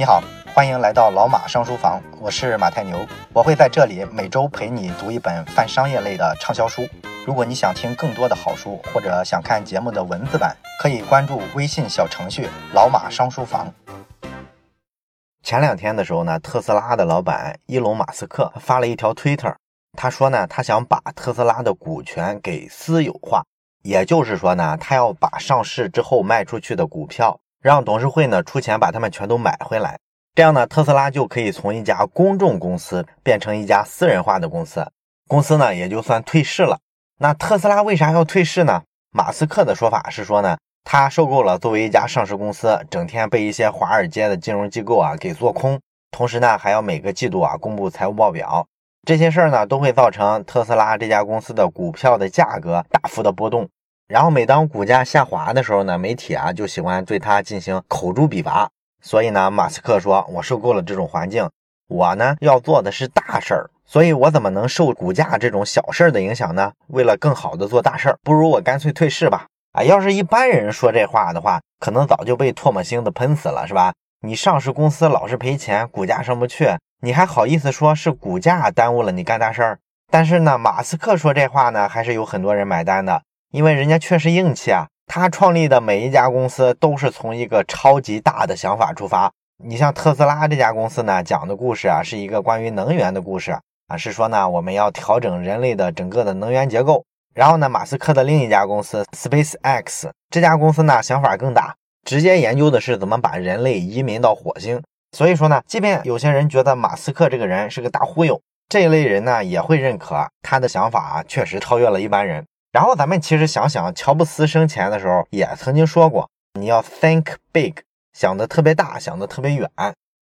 你好，欢迎来到老马商书房，我是马太牛，我会在这里每周陪你读一本泛商业类的畅销书。如果你想听更多的好书，或者想看节目的文字版，可以关注微信小程序“老马商书房”。前两天的时候呢，特斯拉的老板伊隆马斯克发了一条推特，他说呢，他想把特斯拉的股权给私有化，也就是说呢，他要把上市之后卖出去的股票。让董事会呢出钱把他们全都买回来，这样呢，特斯拉就可以从一家公众公司变成一家私人化的公司，公司呢也就算退市了。那特斯拉为啥要退市呢？马斯克的说法是说呢，他受够了作为一家上市公司，整天被一些华尔街的金融机构啊给做空，同时呢还要每个季度啊公布财务报表，这些事儿呢都会造成特斯拉这家公司的股票的价格大幅的波动。然后每当股价下滑的时候呢，媒体啊就喜欢对他进行口诛笔伐。所以呢，马斯克说：“我受够了这种环境，我呢要做的是大事儿，所以我怎么能受股价这种小事儿的影响呢？为了更好的做大事儿，不如我干脆退市吧。啊，要是一般人说这话的话，可能早就被唾沫星子喷死了，是吧？你上市公司老是赔钱，股价上不去，你还好意思说是股价耽误了你干大事儿？但是呢，马斯克说这话呢，还是有很多人买单的。”因为人家确实硬气啊，他创立的每一家公司都是从一个超级大的想法出发。你像特斯拉这家公司呢，讲的故事啊，是一个关于能源的故事啊，是说呢，我们要调整人类的整个的能源结构。然后呢，马斯克的另一家公司 SpaceX 这家公司呢，想法更大，直接研究的是怎么把人类移民到火星。所以说呢，即便有些人觉得马斯克这个人是个大忽悠，这一类人呢，也会认可他的想法啊确实超越了一般人。然后咱们其实想想，乔布斯生前的时候也曾经说过，你要 think big，想的特别大，想的特别远，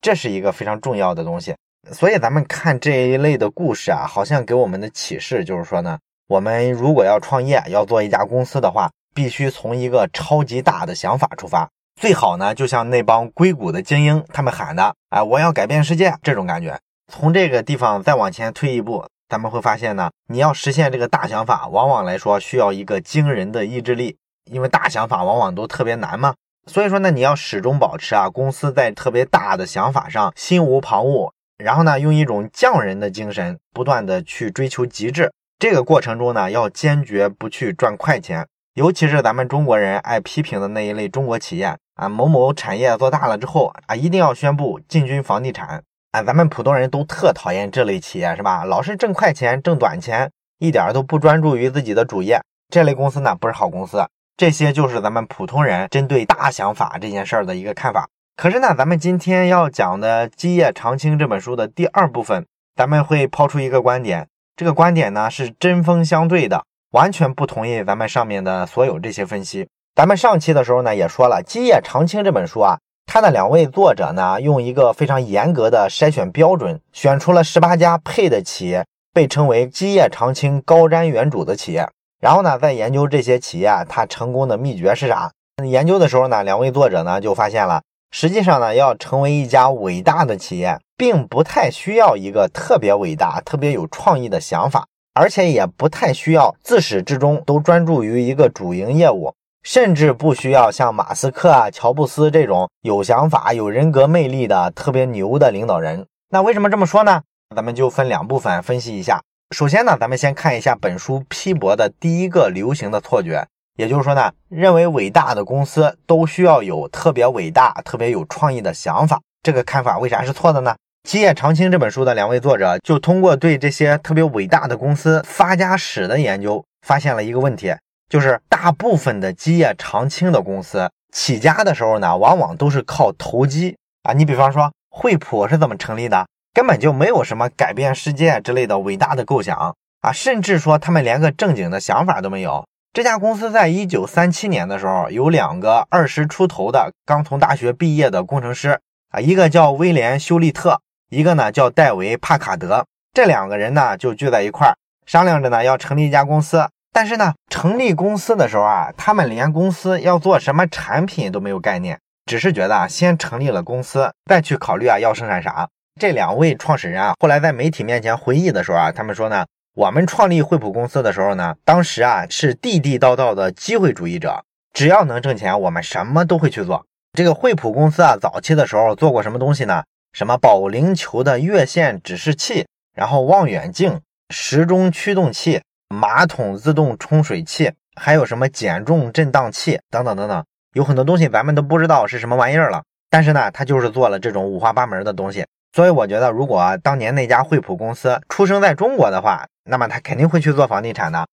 这是一个非常重要的东西。所以咱们看这一类的故事啊，好像给我们的启示就是说呢，我们如果要创业，要做一家公司的话，必须从一个超级大的想法出发，最好呢，就像那帮硅谷的精英他们喊的，哎，我要改变世界这种感觉。从这个地方再往前推一步。咱们会发现呢，你要实现这个大想法，往往来说需要一个惊人的意志力，因为大想法往往都特别难嘛。所以说呢，你要始终保持啊，公司在特别大的想法上心无旁骛，然后呢，用一种匠人的精神，不断的去追求极致。这个过程中呢，要坚决不去赚快钱，尤其是咱们中国人爱批评的那一类中国企业啊，某某产业做大了之后啊，一定要宣布进军房地产。啊咱们普通人都特讨厌这类企业，是吧？老是挣快钱、挣短钱，一点都不专注于自己的主业。这类公司呢，不是好公司。这些就是咱们普通人针对大想法这件事儿的一个看法。可是呢，咱们今天要讲的《基业长青》这本书的第二部分，咱们会抛出一个观点。这个观点呢，是针锋相对的，完全不同意咱们上面的所有这些分析。咱们上期的时候呢，也说了，《基业长青》这本书啊。他的两位作者呢，用一个非常严格的筛选标准，选出了十八家配的企业，被称为基业长青、高瞻远瞩的企业。然后呢，在研究这些企业它成功的秘诀是啥？研究的时候呢，两位作者呢就发现了，实际上呢，要成为一家伟大的企业，并不太需要一个特别伟大、特别有创意的想法，而且也不太需要自始至终都专注于一个主营业务。甚至不需要像马斯克啊、乔布斯这种有想法、有人格魅力的特别牛的领导人。那为什么这么说呢？咱们就分两部分分析一下。首先呢，咱们先看一下本书批驳的第一个流行的错觉，也就是说呢，认为伟大的公司都需要有特别伟大、特别有创意的想法。这个看法为啥是错的呢？《基业长青》这本书的两位作者就通过对这些特别伟大的公司发家史的研究，发现了一个问题。就是大部分的基业长青的公司起家的时候呢，往往都是靠投机啊。你比方说惠普是怎么成立的？根本就没有什么改变世界之类的伟大的构想啊，甚至说他们连个正经的想法都没有。这家公司在一九三七年的时候，有两个二十出头的刚从大学毕业的工程师啊，一个叫威廉休利特，一个呢叫戴维帕卡德。这两个人呢就聚在一块儿，商量着呢要成立一家公司。但是呢，成立公司的时候啊，他们连公司要做什么产品都没有概念，只是觉得啊，先成立了公司，再去考虑啊要生产啥。这两位创始人啊，后来在媒体面前回忆的时候啊，他们说呢，我们创立惠普公司的时候呢，当时啊是地地道道的机会主义者，只要能挣钱，我们什么都会去做。这个惠普公司啊，早期的时候做过什么东西呢？什么保龄球的月线指示器，然后望远镜、时钟驱动器、马桶自动冲水器，还有什么减重震荡器等等等等，有很多东西咱们都不知道是什么玩意儿了。但是呢，他就是做了这种五花八门的东西。所以我觉得，如果当年那家惠普公司出生在中国的话，那么他肯定会去做房地产的。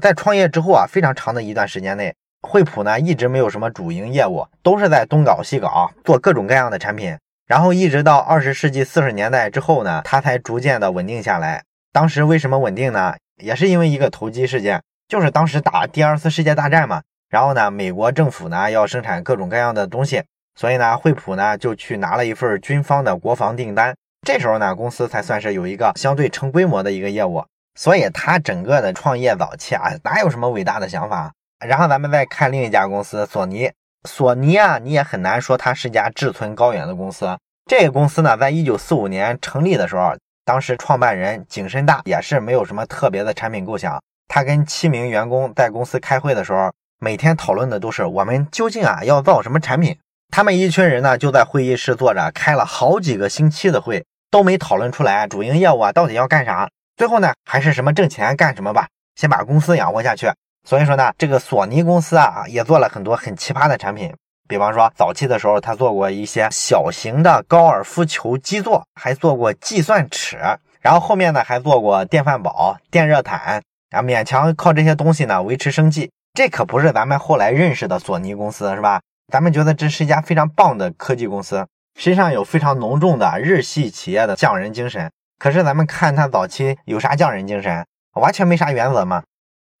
在创业之后啊，非常长的一段时间内。惠普呢一直没有什么主营业务，都是在东搞西搞，做各种各样的产品。然后一直到二十世纪四十年代之后呢，它才逐渐的稳定下来。当时为什么稳定呢？也是因为一个投机事件，就是当时打第二次世界大战嘛。然后呢，美国政府呢要生产各种各样的东西，所以呢，惠普呢就去拿了一份军方的国防订单。这时候呢，公司才算是有一个相对成规模的一个业务。所以它整个的创业早期啊，哪有什么伟大的想法？然后咱们再看另一家公司索尼，索尼啊，你也很难说它是家志存高远的公司。这个公司呢，在一九四五年成立的时候，当时创办人景深大也是没有什么特别的产品构想。他跟七名员工在公司开会的时候，每天讨论的都是我们究竟啊要造什么产品。他们一群人呢就在会议室坐着，开了好几个星期的会，都没讨论出来主营业务啊到底要干啥。最后呢，还是什么挣钱干什么吧，先把公司养活下去。所以说呢，这个索尼公司啊，也做了很多很奇葩的产品。比方说，早期的时候，他做过一些小型的高尔夫球基座，还做过计算尺。然后后面呢，还做过电饭煲、电热毯啊，勉强靠这些东西呢维持生计。这可不是咱们后来认识的索尼公司，是吧？咱们觉得这是一家非常棒的科技公司，身上有非常浓重的日系企业的匠人精神。可是咱们看他早期有啥匠人精神？完全没啥原则嘛。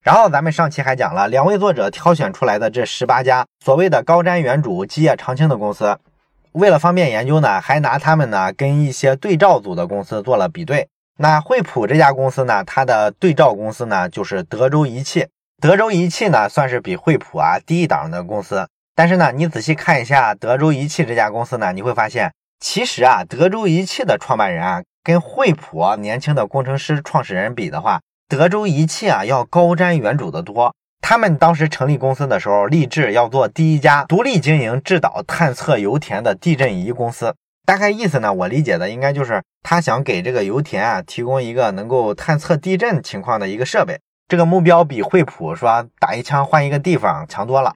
然后咱们上期还讲了两位作者挑选出来的这十八家所谓的高瞻远瞩、基业长青的公司，为了方便研究呢，还拿他们呢跟一些对照组的公司做了比对。那惠普这家公司呢，它的对照公司呢就是德州仪器。德州仪器呢算是比惠普啊低一档的公司，但是呢，你仔细看一下德州仪器这家公司呢，你会发现，其实啊，德州仪器的创办人啊，跟惠普年轻的工程师创始人比的话。德州仪器啊，要高瞻远瞩的多。他们当时成立公司的时候，立志要做第一家独立经营制导探测油田的地震仪公司。大概意思呢，我理解的应该就是他想给这个油田啊提供一个能够探测地震情况的一个设备。这个目标比惠普说打一枪换一个地方强多了。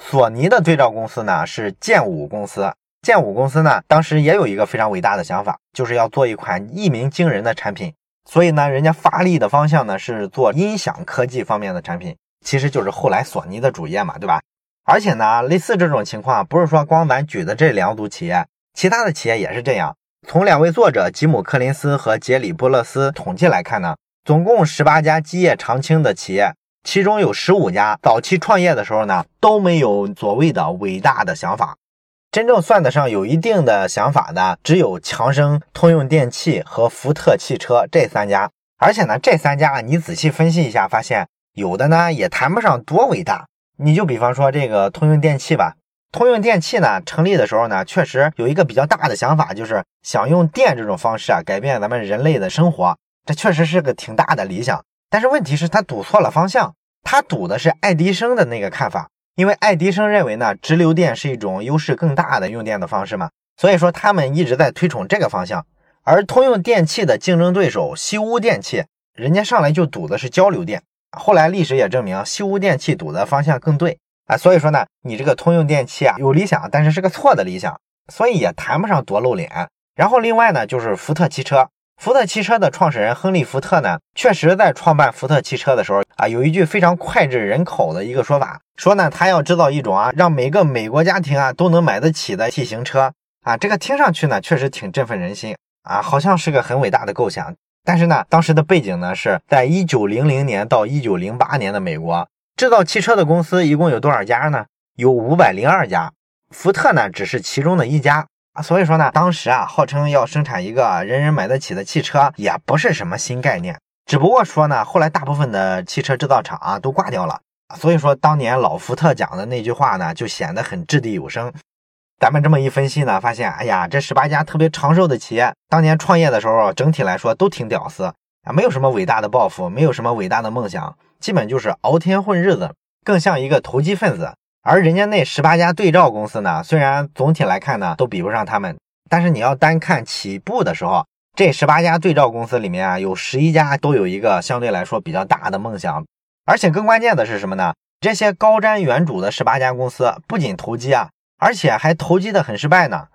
索尼的对照公司呢是剑武公司。剑武公司呢当时也有一个非常伟大的想法，就是要做一款一鸣惊人的产品。所以呢，人家发力的方向呢是做音响科技方面的产品，其实就是后来索尼的主业嘛，对吧？而且呢，类似这种情况，不是说光咱举的这两组企业，其他的企业也是这样。从两位作者吉姆·柯林斯和杰里·波勒斯统计来看呢，总共十八家基业长青的企业，其中有十五家早期创业的时候呢，都没有所谓的伟大的想法。真正算得上有一定的想法的，只有强生、通用电气和福特汽车这三家。而且呢，这三家你仔细分析一下，发现有的呢也谈不上多伟大。你就比方说这个通用电气吧，通用电气呢成立的时候呢，确实有一个比较大的想法，就是想用电这种方式啊改变咱们人类的生活。这确实是个挺大的理想。但是问题是，他赌错了方向，他赌的是爱迪生的那个看法。因为爱迪生认为呢，直流电是一种优势更大的用电的方式嘛，所以说他们一直在推崇这个方向。而通用电气的竞争对手西屋电器，人家上来就赌的是交流电。后来历史也证明，西屋电器赌的方向更对啊。所以说呢，你这个通用电器啊有理想，但是是个错的理想，所以也谈不上多露脸。然后另外呢，就是福特汽车。福特汽车的创始人亨利·福特呢，确实在创办福特汽车的时候啊，有一句非常脍炙人口的一个说法，说呢，他要制造一种啊，让每个美国家庭啊都能买得起的 T 型车啊。这个听上去呢，确实挺振奋人心啊，好像是个很伟大的构想。但是呢，当时的背景呢，是在一九零零年到一九零八年的美国，制造汽车的公司一共有多少家呢？有五百零二家，福特呢，只是其中的一家。啊，所以说呢，当时啊，号称要生产一个人人买得起的汽车，也不是什么新概念。只不过说呢，后来大部分的汽车制造厂啊都挂掉了。所以说，当年老福特讲的那句话呢，就显得很掷地有声。咱们这么一分析呢，发现，哎呀，这十八家特别长寿的企业，当年创业的时候，整体来说都挺屌丝啊，没有什么伟大的抱负，没有什么伟大的梦想，基本就是熬天混日子，更像一个投机分子。而人家那十八家对照公司呢，虽然总体来看呢都比不上他们，但是你要单看起步的时候，这十八家对照公司里面啊，有十一家都有一个相对来说比较大的梦想，而且更关键的是什么呢？这些高瞻远瞩的十八家公司不仅投机啊，而且还投机的很失败呢。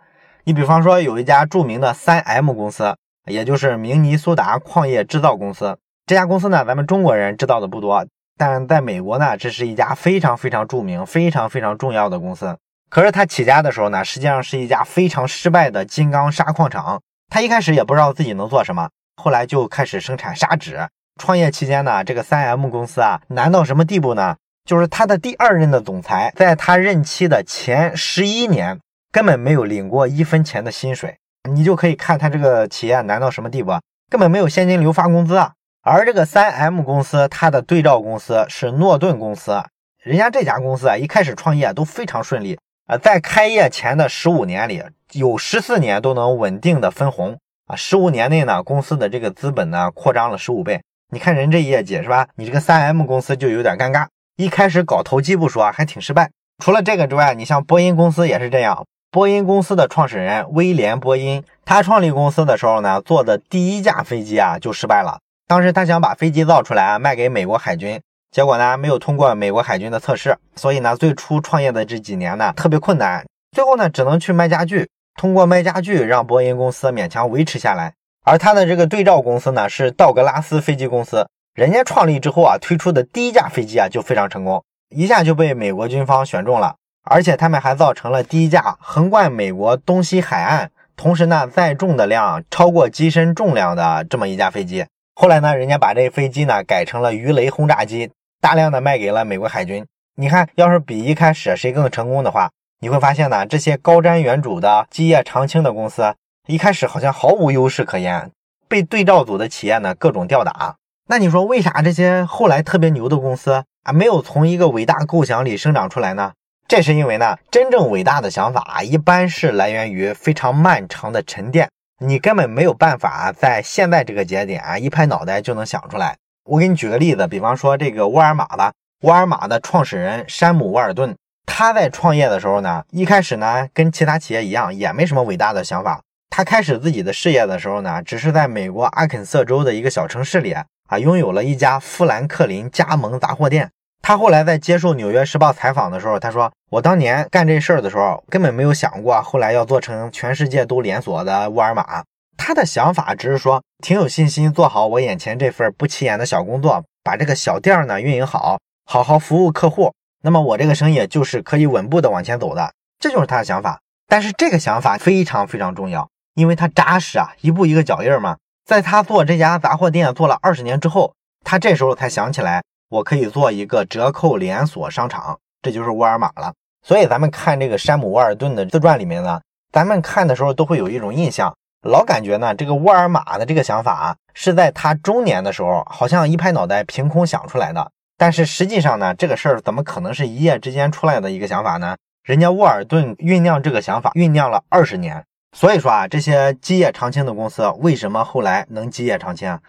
你比方说有一家著名的三 M 公司，也就是明尼苏达矿业制造公司，这家公司呢，咱们中国人知道的不多。但在美国呢，这是一家非常非常著名、非常非常重要的公司。可是他起家的时候呢，实际上是一家非常失败的金刚砂矿厂。他一开始也不知道自己能做什么，后来就开始生产砂纸。创业期间呢，这个三 M 公司啊，难到什么地步呢？就是他的第二任的总裁，在他任期的前十一年，根本没有领过一分钱的薪水。你就可以看他这个企业难到什么地步，根本没有现金流发工资啊。而这个三 M 公司，它的对照公司是诺顿公司。人家这家公司啊，一开始创业都非常顺利啊，在开业前的十五年里，有十四年都能稳定的分红啊。十五年内呢，公司的这个资本呢扩张了十五倍。你看人这业绩是吧？你这个三 M 公司就有点尴尬，一开始搞投机不说，还挺失败。除了这个之外，你像波音公司也是这样。波音公司的创始人威廉波音，他创立公司的时候呢，做的第一架飞机啊就失败了。当时他想把飞机造出来啊，卖给美国海军，结果呢没有通过美国海军的测试，所以呢最初创业的这几年呢特别困难，最后呢只能去卖家具，通过卖家具让波音公司勉强维持下来。而他的这个对照公司呢是道格拉斯飞机公司，人家创立之后啊推出的第一架飞机啊就非常成功，一下就被美国军方选中了，而且他们还造成了第一架横贯美国东西海岸，同时呢载重的量超过机身重量的这么一架飞机。后来呢，人家把这飞机呢改成了鱼雷轰炸机，大量的卖给了美国海军。你看，要是比一开始谁更成功的话，你会发现呢，这些高瞻远瞩的基业长青的公司，一开始好像毫无优势可言，被对照组的企业呢各种吊打。那你说为啥这些后来特别牛的公司啊，没有从一个伟大构想里生长出来呢？这是因为呢，真正伟大的想法一般是来源于非常漫长的沉淀。你根本没有办法在现在这个节点啊一拍脑袋就能想出来。我给你举个例子，比方说这个沃尔玛吧，沃尔玛的创始人山姆·沃尔顿，他在创业的时候呢，一开始呢跟其他企业一样，也没什么伟大的想法。他开始自己的事业的时候呢，只是在美国阿肯色州的一个小城市里啊，拥有了一家富兰克林加盟杂货店。他后来在接受《纽约时报》采访的时候，他说：“我当年干这事儿的时候，根本没有想过后来要做成全世界都连锁的沃尔玛。他的想法只是说，挺有信心做好我眼前这份不起眼的小工作，把这个小店呢运营好，好好服务客户。那么我这个生意就是可以稳步的往前走的，这就是他的想法。但是这个想法非常非常重要，因为他扎实啊，一步一个脚印嘛。在他做这家杂货店做了二十年之后，他这时候才想起来。”我可以做一个折扣连锁商场，这就是沃尔玛了。所以咱们看这个山姆·沃尔顿的自传里面呢，咱们看的时候都会有一种印象，老感觉呢，这个沃尔玛的这个想法啊，是在他中年的时候，好像一拍脑袋凭空想出来的。但是实际上呢，这个事儿怎么可能是一夜之间出来的一个想法呢？人家沃尔顿酝酿这个想法酝酿了二十年。所以说啊，这些基业长青的公司为什么后来能基业长青，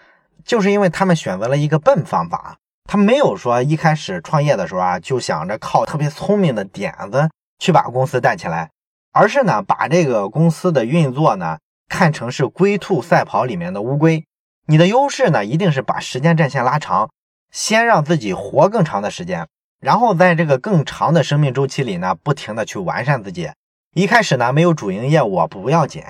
就是因为他们选择了一个笨方法。他没有说一开始创业的时候啊，就想着靠特别聪明的点子去把公司带起来，而是呢，把这个公司的运作呢看成是龟兔赛跑里面的乌龟。你的优势呢，一定是把时间战线拉长，先让自己活更长的时间，然后在这个更长的生命周期里呢，不停的去完善自己。一开始呢，没有主营业务不要紧，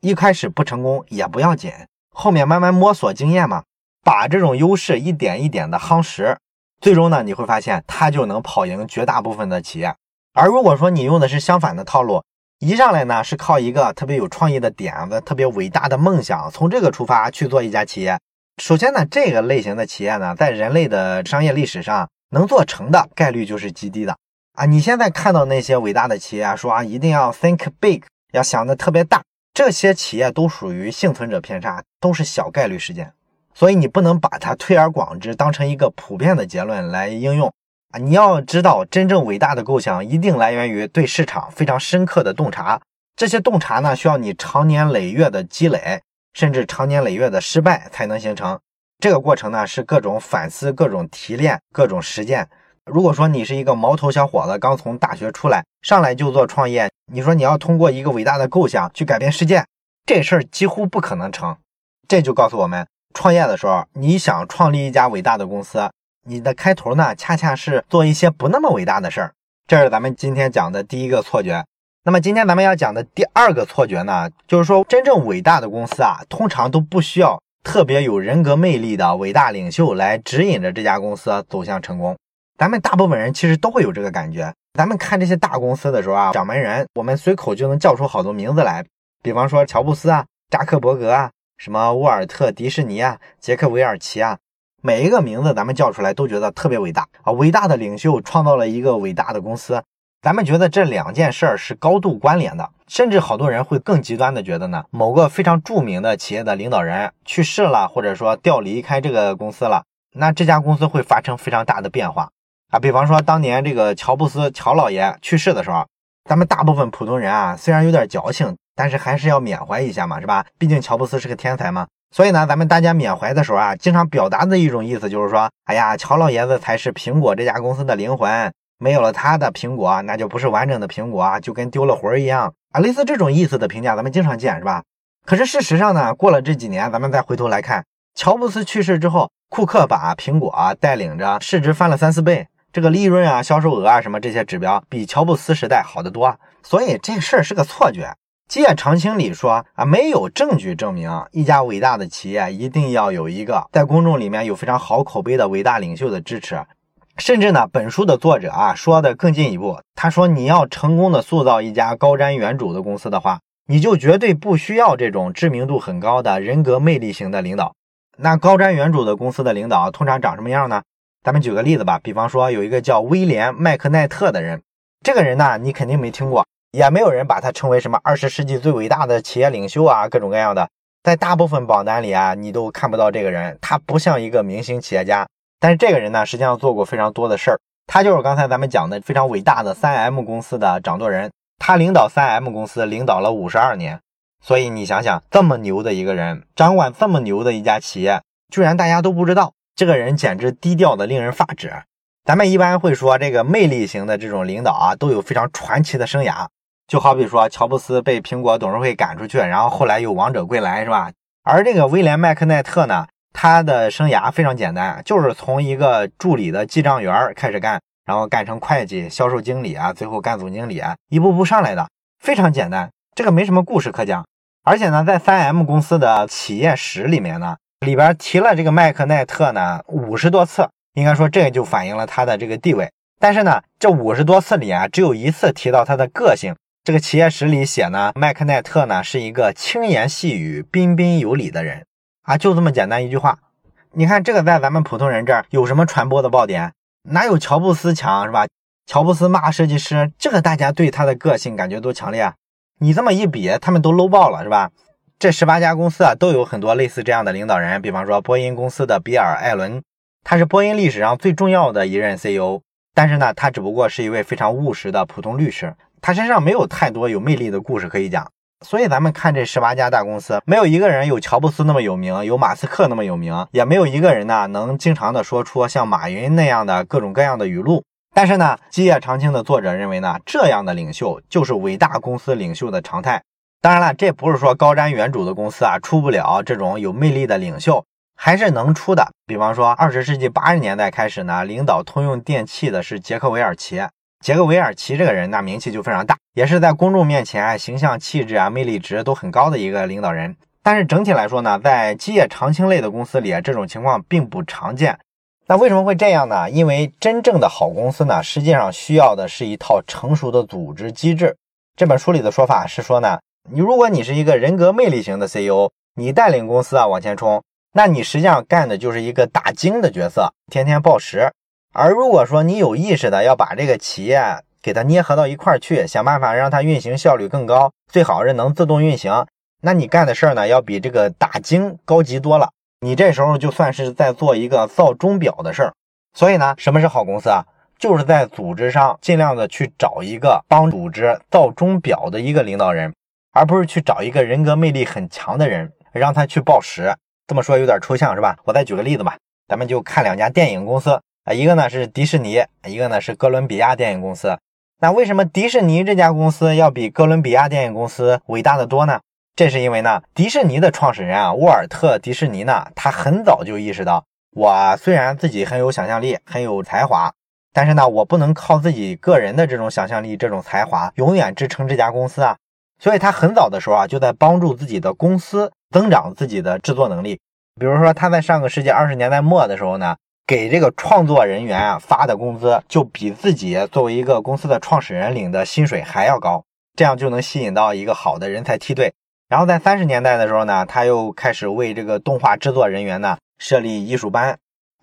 一开始不成功也不要紧，后面慢慢摸索经验嘛。把这种优势一点一点的夯实，最终呢，你会发现它就能跑赢绝大部分的企业。而如果说你用的是相反的套路，一上来呢是靠一个特别有创意的点子、特别伟大的梦想，从这个出发去做一家企业。首先呢，这个类型的企业呢，在人类的商业历史上能做成的概率就是极低的啊。你现在看到那些伟大的企业啊说啊，一定要 think big，要想的特别大，这些企业都属于幸存者偏差，都是小概率事件。所以你不能把它推而广之，当成一个普遍的结论来应用啊！你要知道，真正伟大的构想一定来源于对市场非常深刻的洞察。这些洞察呢，需要你长年累月的积累，甚至长年累月的失败才能形成。这个过程呢，是各种反思、各种提炼、各种实践，如果说你是一个毛头小伙子，刚从大学出来，上来就做创业，你说你要通过一个伟大的构想去改变世界，这事儿几乎不可能成。这就告诉我们，创业的时候，你想创立一家伟大的公司，你的开头呢，恰恰是做一些不那么伟大的事儿。这是咱们今天讲的第一个错觉。那么今天咱们要讲的第二个错觉呢，就是说真正伟大的公司啊，通常都不需要特别有人格魅力的伟大领袖来指引着这家公司走向成功。咱们大部分人其实都会有这个感觉。咱们看这些大公司的时候啊，掌门人，我们随口就能叫出好多名字来，比方说乔布斯啊、扎克伯格啊、什么沃尔特迪士尼啊、杰克韦尔奇啊，每一个名字咱们叫出来都觉得特别伟大啊，伟大的领袖创造了一个伟大的公司。咱们觉得这两件事儿是高度关联的，甚至好多人会更极端的觉得呢，某个非常著名的企业的领导人去世了，或者说调离开这个公司了，那这家公司会发生非常大的变化啊。比方说当年这个乔布斯乔老爷去世的时候，咱们大部分普通人啊，虽然有点矫情，但是还是要缅怀一下嘛，是吧？毕竟乔布斯是个天才嘛。所以呢，咱们大家缅怀的时候啊，经常表达的一种意思就是说，哎呀，乔老爷子才是苹果这家公司的灵魂。没有了他的苹果，那就不是完整的苹果啊，就跟丢了魂一样啊。类似这种意思的评价，咱们经常见，是吧？可是事实上呢，过了这几年，咱们再回头来看，乔布斯去世之后，库克把苹果带领着市值翻了三四倍，这个利润啊、销售额啊什么这些指标，比乔布斯时代好得多。所以这事儿是个错觉。基业长青里说啊，没有证据证明一家伟大的企业一定要有一个在公众里面有非常好口碑的伟大领袖的支持。甚至呢，本书的作者啊说的更进一步，他说你要成功的塑造一家高瞻远瞩的公司的话，你就绝对不需要这种知名度很高的人格魅力型的领导。那高瞻远瞩的公司的领导通常长什么样呢？咱们举个例子吧，比方说有一个叫威廉麦克奈特的人，这个人呢你肯定没听过，也没有人把他称为什么二十世纪最伟大的企业领袖啊，各种各样的，在大部分榜单里啊你都看不到这个人，他不像一个明星企业家。但是这个人呢，实际上做过非常多的事儿。他就是刚才咱们讲的非常伟大的三 M 公司的掌舵人。他领导三 M 公司领导了五十二年。所以你想想，这么牛的一个人，掌管这么牛的一家企业，居然大家都不知道，这个人简直低调的令人发指。咱们一般会说，这个魅力型的这种领导啊，都有非常传奇的生涯。就好比说，乔布斯被苹果董事会赶出去，然后后来又王者归来，是吧？而这个威廉麦克奈特呢？他的生涯非常简单，就是从一个助理的记账员开始干，然后干成会计、销售经理啊，最后干总经理啊，一步步上来的，非常简单。这个没什么故事可讲。而且呢，在三 M 公司的企业史里面呢，里边提了这个麦克奈特呢五十多次，应该说这就反映了他的这个地位。但是呢，这五十多次里啊，只有一次提到他的个性。这个企业史里写呢，麦克奈特呢是一个轻言细语、彬彬有礼的人。啊，就这么简单一句话，你看这个在咱们普通人这儿有什么传播的爆点？哪有乔布斯强是吧？乔布斯骂设计师，这个大家对他的个性感觉多强烈啊！你这么一比，他们都 low 爆了是吧？这十八家公司啊，都有很多类似这样的领导人，比方说波音公司的比尔·艾伦，他是波音历史上最重要的一任 CEO，但是呢，他只不过是一位非常务实的普通律师，他身上没有太多有魅力的故事可以讲。所以咱们看这十八家大公司，没有一个人有乔布斯那么有名，有马斯克那么有名，也没有一个人呢能经常的说出像马云那样的各种各样的语录。但是呢，基业长青的作者认为呢，这样的领袖就是伟大公司领袖的常态。当然了，这不是说高瞻远瞩的公司啊出不了这种有魅力的领袖，还是能出的。比方说，二十世纪八十年代开始呢，领导通用电气的是杰克韦尔奇。杰克韦尔奇这个人，那名气就非常大，也是在公众面前形象、气质啊、魅力值都很高的一个领导人。但是整体来说呢，在基业长青类的公司里，这种情况并不常见。那为什么会这样呢？因为真正的好公司呢，实际上需要的是一套成熟的组织机制。这本书里的说法是说呢，你如果你是一个人格魅力型的 CEO，你带领公司啊往前冲，那你实际上干的就是一个打精的角色，天天报时。而如果说你有意识的要把这个企业给它捏合到一块儿去，想办法让它运行效率更高，最好是能自动运行，那你干的事儿呢，要比这个打精高级多了。你这时候就算是在做一个造钟表的事儿。所以呢，什么是好公司啊？就是在组织上尽量的去找一个帮组织造钟表的一个领导人，而不是去找一个人格魅力很强的人让他去报时。这么说有点抽象是吧？我再举个例子吧，咱们就看两家电影公司。啊，一个呢是迪士尼，一个呢是哥伦比亚电影公司。那为什么迪士尼这家公司要比哥伦比亚电影公司伟大的多呢？这是因为呢，迪士尼的创始人啊，沃尔特·迪士尼呢，他很早就意识到，我虽然自己很有想象力，很有才华，但是呢，我不能靠自己个人的这种想象力、这种才华永远支撑这家公司啊。所以他很早的时候啊，就在帮助自己的公司增长自己的制作能力。比如说，他在上个世纪二十年代末的时候呢，给这个创作人员啊发的工资，就比自己作为一个公司的创始人领的薪水还要高，这样就能吸引到一个好的人才梯队。然后在三十年代的时候呢，他又开始为这个动画制作人员呢设立艺术班，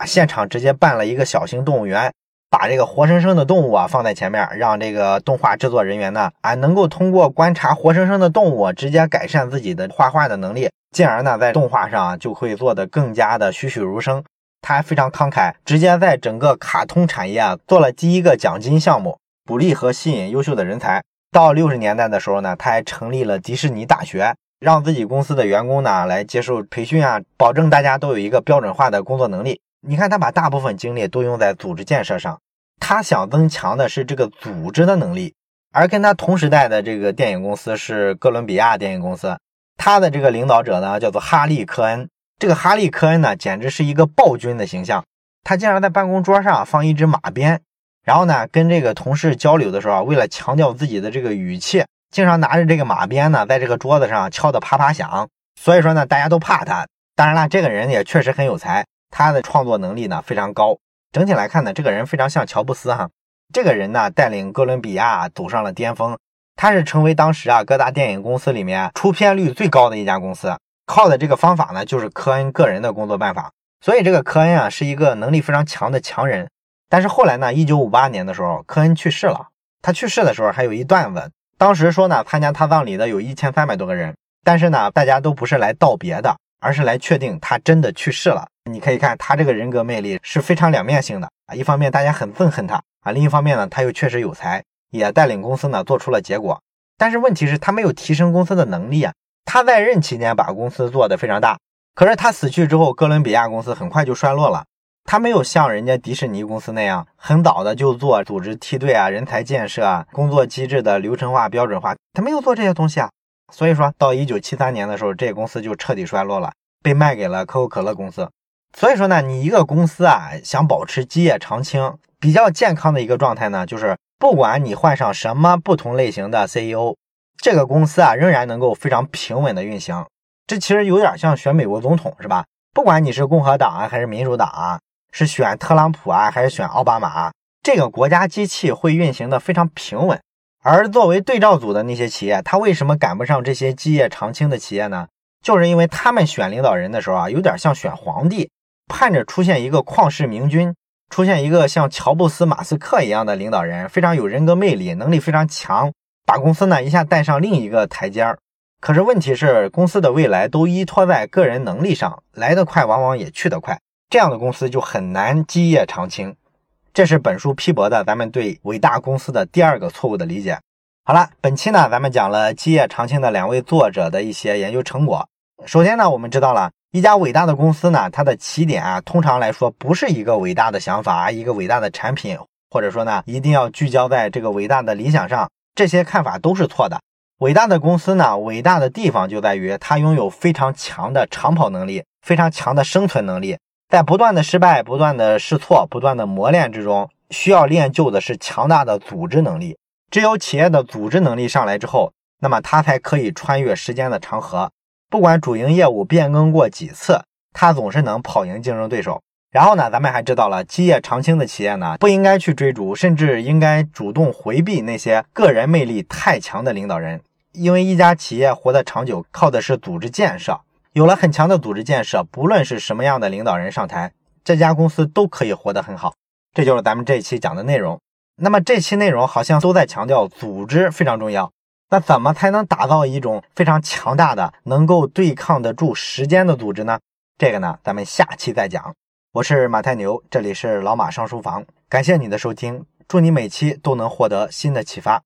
现场直接办了一个小型动物园，把这个活生生的动物啊放在前面，让这个动画制作人员呢啊能够通过观察活生生的动物，直接改善自己的画画的能力，进而呢在动画上就会做得更加的栩栩如生。他还非常慷慨，直接在整个卡通产业啊做了第一个奖金项目，鼓励和吸引优秀的人才。到六十年代的时候呢，他还成立了迪士尼大学，让自己公司的员工呢来接受培训啊，保证大家都有一个标准化的工作能力。你看，他把大部分精力都用在组织建设上，他想增强的是这个组织的能力。而跟他同时代的这个电影公司是哥伦比亚电影公司，他的这个领导者呢叫做哈利·科恩。这个哈利·科恩呢，简直是一个暴君的形象，他经常在办公桌上放一只马鞭。然后呢，跟这个同事交流的时候，为了强调自己的这个语气，经常拿着这个马鞭呢，在这个桌子上敲得啪啪响。所以说呢，大家都怕他。当然了，这个人也确实很有才，他的创作能力呢非常高。整体来看呢，这个人非常像乔布斯哈。这个人呢，带领哥伦比亚走上了巅峰，他是成为当时啊各大电影公司里面出片率最高的一家公司。靠的这个方法呢，就是科恩个人的工作办法。所以这个科恩啊，是一个能力非常强的强人。但是后来呢？一九五八年的时候，科恩去世了。他去世的时候还有一段子，当时说呢，参加他葬礼的有一千三百多个人，但是呢，大家都不是来道别的，而是来确定他真的去世了。你可以看他这个人格魅力是非常两面性的啊。一方面大家很憎恨他啊，另一方面呢，他又确实有才，也带领公司呢做出了结果。但是问题是，他没有提升公司的能力啊。他在任期间把公司做得非常大，可是他死去之后，哥伦比亚公司很快就衰落了。他没有像人家迪士尼公司那样，很早的就做组织梯队啊、人才建设啊、工作机制的流程化、标准化，他没有做这些东西啊。所以说到一九七三年的时候，这个公司就彻底衰落了，被卖给了可口可乐公司。所以说呢，你一个公司啊，想保持基业长青，比较健康的一个状态呢，就是不管你换上什么不同类型的 CEO，这个公司啊，仍然能够非常平稳的运行。这其实有点像选美国总统，是吧？不管你是共和党啊，还是民主党啊。是选特朗普啊，还是选奥巴马？这个国家机器会运行的非常平稳。而作为对照组的那些企业，它为什么赶不上这些基业长青的企业呢？就是因为他们选领导人的时候啊，有点像选皇帝，盼着出现一个旷世明君，出现一个像乔布斯、马斯克一样的领导人，非常有人格魅力，能力非常强，把公司呢一下带上另一个台阶儿。可是问题是，公司的未来都依托在个人能力上，来得快，往往也去得快。这样的公司就很难基业长青，这是本书批驳的咱们对伟大公司的第二个错误的理解。好了，本期呢，咱们讲了基业长青的两位作者的一些研究成果。首先呢，我们知道了一家伟大的公司呢，它的起点啊，通常来说不是一个伟大的想法，一个伟大的产品，或者说呢，一定要聚焦在这个伟大的理想上，这些看法都是错的。伟大的公司呢，伟大的地方就在于它拥有非常强的长跑能力，非常强的生存能力。在不断的失败、不断的试错、不断的磨练之中，需要练就的是强大的组织能力。只有企业的组织能力上来之后，那么它才可以穿越时间的长河。不管主营业务变更过几次，它总是能跑赢竞争对手。然后呢，咱们还知道了，基业长青的企业呢，不应该去追逐，甚至应该主动回避那些个人魅力太强的领导人，因为一家企业活得长久，靠的是组织建设。有了很强的组织建设，不论是什么样的领导人上台，这家公司都可以活得很好。这就是咱们这一期讲的内容。那么这期内容好像都在强调组织非常重要。那怎么才能打造一种非常强大的、能够对抗得住时间的组织呢？这个呢，咱们下期再讲。我是马太牛，这里是老马上书房，感谢你的收听，祝你每期都能获得新的启发。